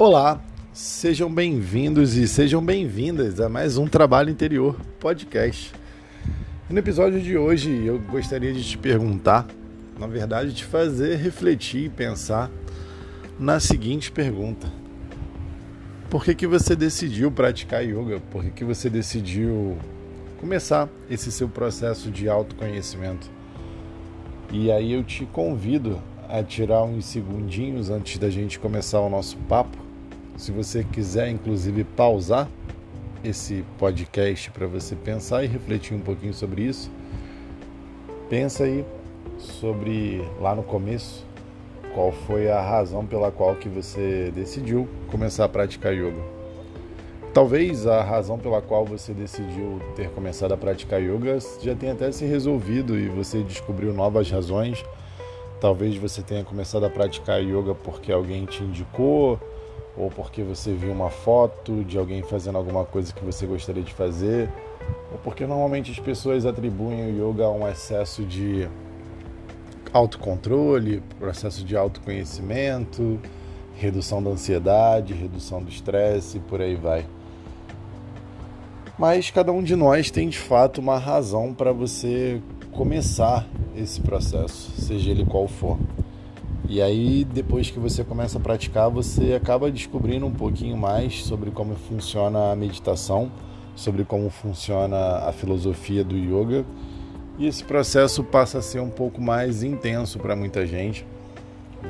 Olá, sejam bem-vindos e sejam bem-vindas a mais um Trabalho Interior podcast. No episódio de hoje eu gostaria de te perguntar, na verdade, te fazer refletir e pensar na seguinte pergunta: Por que, que você decidiu praticar yoga? Por que, que você decidiu começar esse seu processo de autoconhecimento? E aí eu te convido a tirar uns segundinhos antes da gente começar o nosso papo se você quiser, inclusive, pausar esse podcast para você pensar e refletir um pouquinho sobre isso, pensa aí sobre lá no começo qual foi a razão pela qual que você decidiu começar a praticar yoga. Talvez a razão pela qual você decidiu ter começado a praticar yoga já tenha até se resolvido e você descobriu novas razões. Talvez você tenha começado a praticar yoga porque alguém te indicou, ou porque você viu uma foto de alguém fazendo alguma coisa que você gostaria de fazer, ou porque normalmente as pessoas atribuem o yoga a um excesso de autocontrole, processo de autoconhecimento, redução da ansiedade, redução do estresse por aí vai. Mas cada um de nós tem de fato uma razão para você começar esse processo, seja ele qual for. E aí, depois que você começa a praticar, você acaba descobrindo um pouquinho mais sobre como funciona a meditação, sobre como funciona a filosofia do yoga. E esse processo passa a ser um pouco mais intenso para muita gente.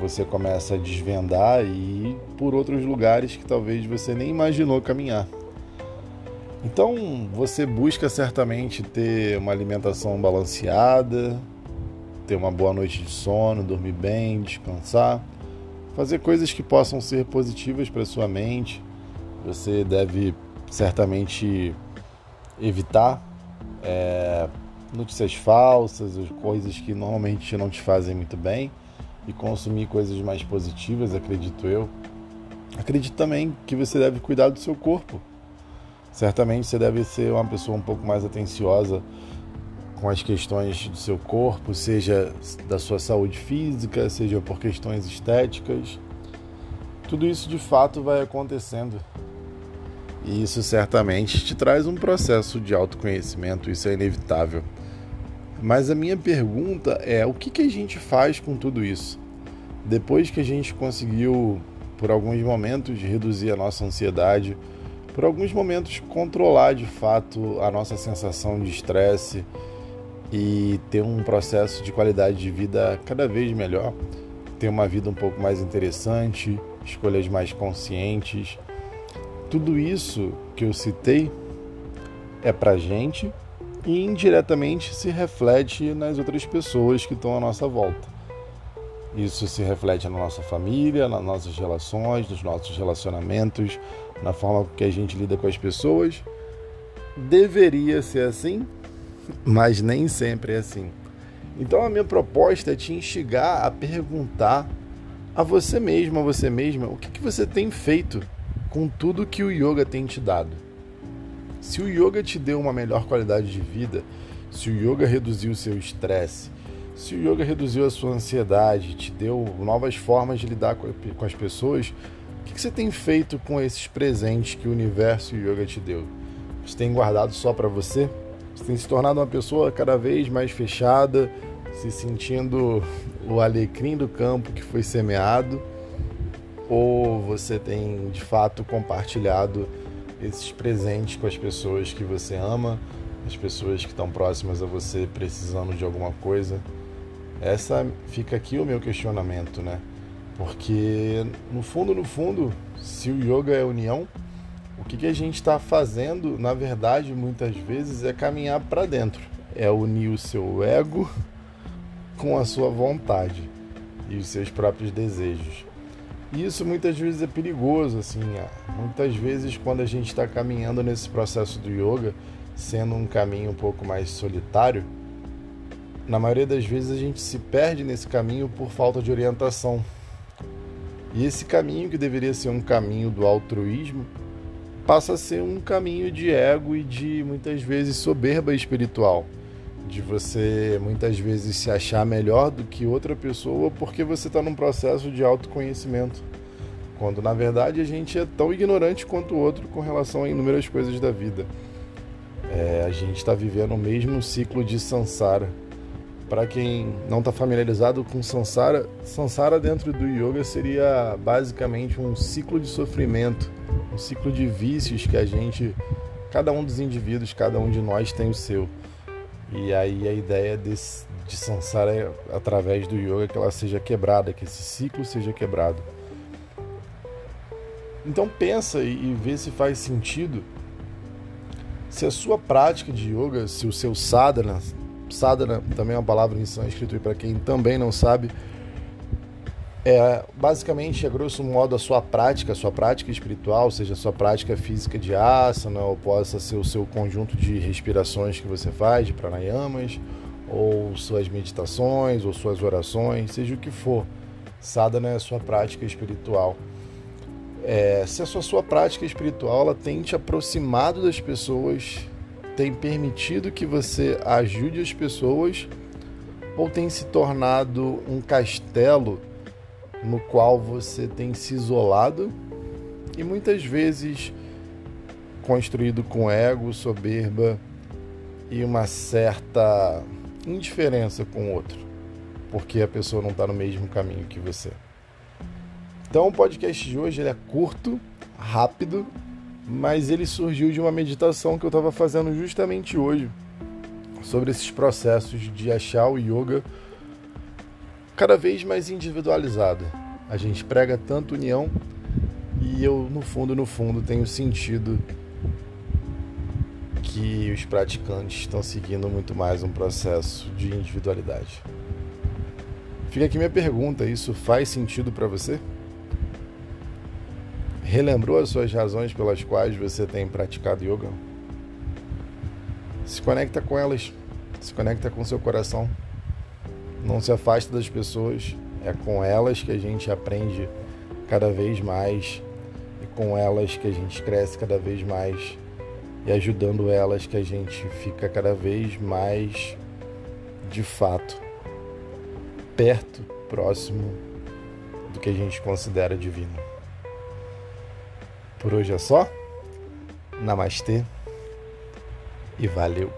Você começa a desvendar e ir por outros lugares que talvez você nem imaginou caminhar. Então, você busca certamente ter uma alimentação balanceada, ter uma boa noite de sono, dormir bem, descansar, fazer coisas que possam ser positivas para sua mente. Você deve certamente evitar é, notícias falsas, coisas que normalmente não te fazem muito bem e consumir coisas mais positivas, acredito eu. Acredito também que você deve cuidar do seu corpo. Certamente você deve ser uma pessoa um pouco mais atenciosa com as questões do seu corpo, seja da sua saúde física, seja por questões estéticas. Tudo isso de fato vai acontecendo. E isso certamente te traz um processo de autoconhecimento, isso é inevitável. Mas a minha pergunta é: o que, que a gente faz com tudo isso? Depois que a gente conseguiu, por alguns momentos, reduzir a nossa ansiedade, por alguns momentos, controlar de fato a nossa sensação de estresse, e ter um processo de qualidade de vida cada vez melhor, ter uma vida um pouco mais interessante, escolhas mais conscientes. Tudo isso que eu citei é para gente e indiretamente se reflete nas outras pessoas que estão à nossa volta. Isso se reflete na nossa família, nas nossas relações, nos nossos relacionamentos, na forma que a gente lida com as pessoas. Deveria ser assim, mas nem sempre é assim. Então a minha proposta é te instigar a perguntar a você mesmo, a você mesma, o que, que você tem feito com tudo que o yoga tem te dado. Se o yoga te deu uma melhor qualidade de vida, se o yoga reduziu o seu estresse, se o yoga reduziu a sua ansiedade, te deu novas formas de lidar com as pessoas, o que, você tem feito com esses presentes que o universo e o yoga te deu? Você tem guardado só para você? Você tem se tornado uma pessoa cada vez mais fechada, se sentindo o alecrim do campo que foi semeado, ou você tem de fato compartilhado esses presentes com as pessoas que você ama, as pessoas que estão próximas a você precisando de alguma coisa? Essa fica aqui o meu questionamento, né? Porque no fundo, no fundo, se o yoga é união, o que, que a gente está fazendo, na verdade, muitas vezes é caminhar para dentro, é unir o seu ego com a sua vontade e os seus próprios desejos. E isso muitas vezes é perigoso, assim. Muitas vezes, quando a gente está caminhando nesse processo do yoga, sendo um caminho um pouco mais solitário, na maioria das vezes a gente se perde nesse caminho por falta de orientação. E esse caminho, que deveria ser um caminho do altruísmo, passa a ser um caminho de ego e de muitas vezes soberba espiritual, de você muitas vezes se achar melhor do que outra pessoa porque você está num processo de autoconhecimento. quando na verdade a gente é tão ignorante quanto o outro com relação a inúmeras coisas da vida. É, a gente está vivendo o mesmo ciclo de samsara. Para quem não está familiarizado com samsara, samsara dentro do yoga seria basicamente um ciclo de sofrimento, um ciclo de vícios que a gente, cada um dos indivíduos, cada um de nós tem o seu. E aí a ideia desse, de samsara é através do yoga que ela seja quebrada, que esse ciclo seja quebrado. Então pensa e vê se faz sentido se a sua prática de yoga, se o seu sadhana, sadhana também é uma palavra em sânscrito e para quem também não sabe, é basicamente, a grosso modo, a sua prática, a sua prática espiritual, seja a sua prática física de asana, ou possa ser o seu conjunto de respirações que você faz, de pranayamas, ou suas meditações, ou suas orações, seja o que for. Sadhana é a sua prática espiritual. É, se a sua, sua prática espiritual ela tem te aproximado das pessoas, tem permitido que você ajude as pessoas, ou tem se tornado um castelo no qual você tem se isolado e muitas vezes construído com ego, soberba e uma certa indiferença com o outro, porque a pessoa não está no mesmo caminho que você. Então o podcast de hoje ele é curto, rápido, mas ele surgiu de uma meditação que eu estava fazendo justamente hoje sobre esses processos de achar o yoga cada vez mais individualizado. A gente prega tanto união e eu, no fundo, no fundo, tenho sentido que os praticantes estão seguindo muito mais um processo de individualidade. Fica aqui minha pergunta: isso faz sentido para você? Relembrou as suas razões pelas quais você tem praticado yoga? Se conecta com elas, se conecta com seu coração. Não se afasta das pessoas, é com elas que a gente aprende cada vez mais e com elas que a gente cresce cada vez mais e ajudando elas que a gente fica cada vez mais de fato perto, próximo do que a gente considera divino. Por hoje é só. Namastê e valeu.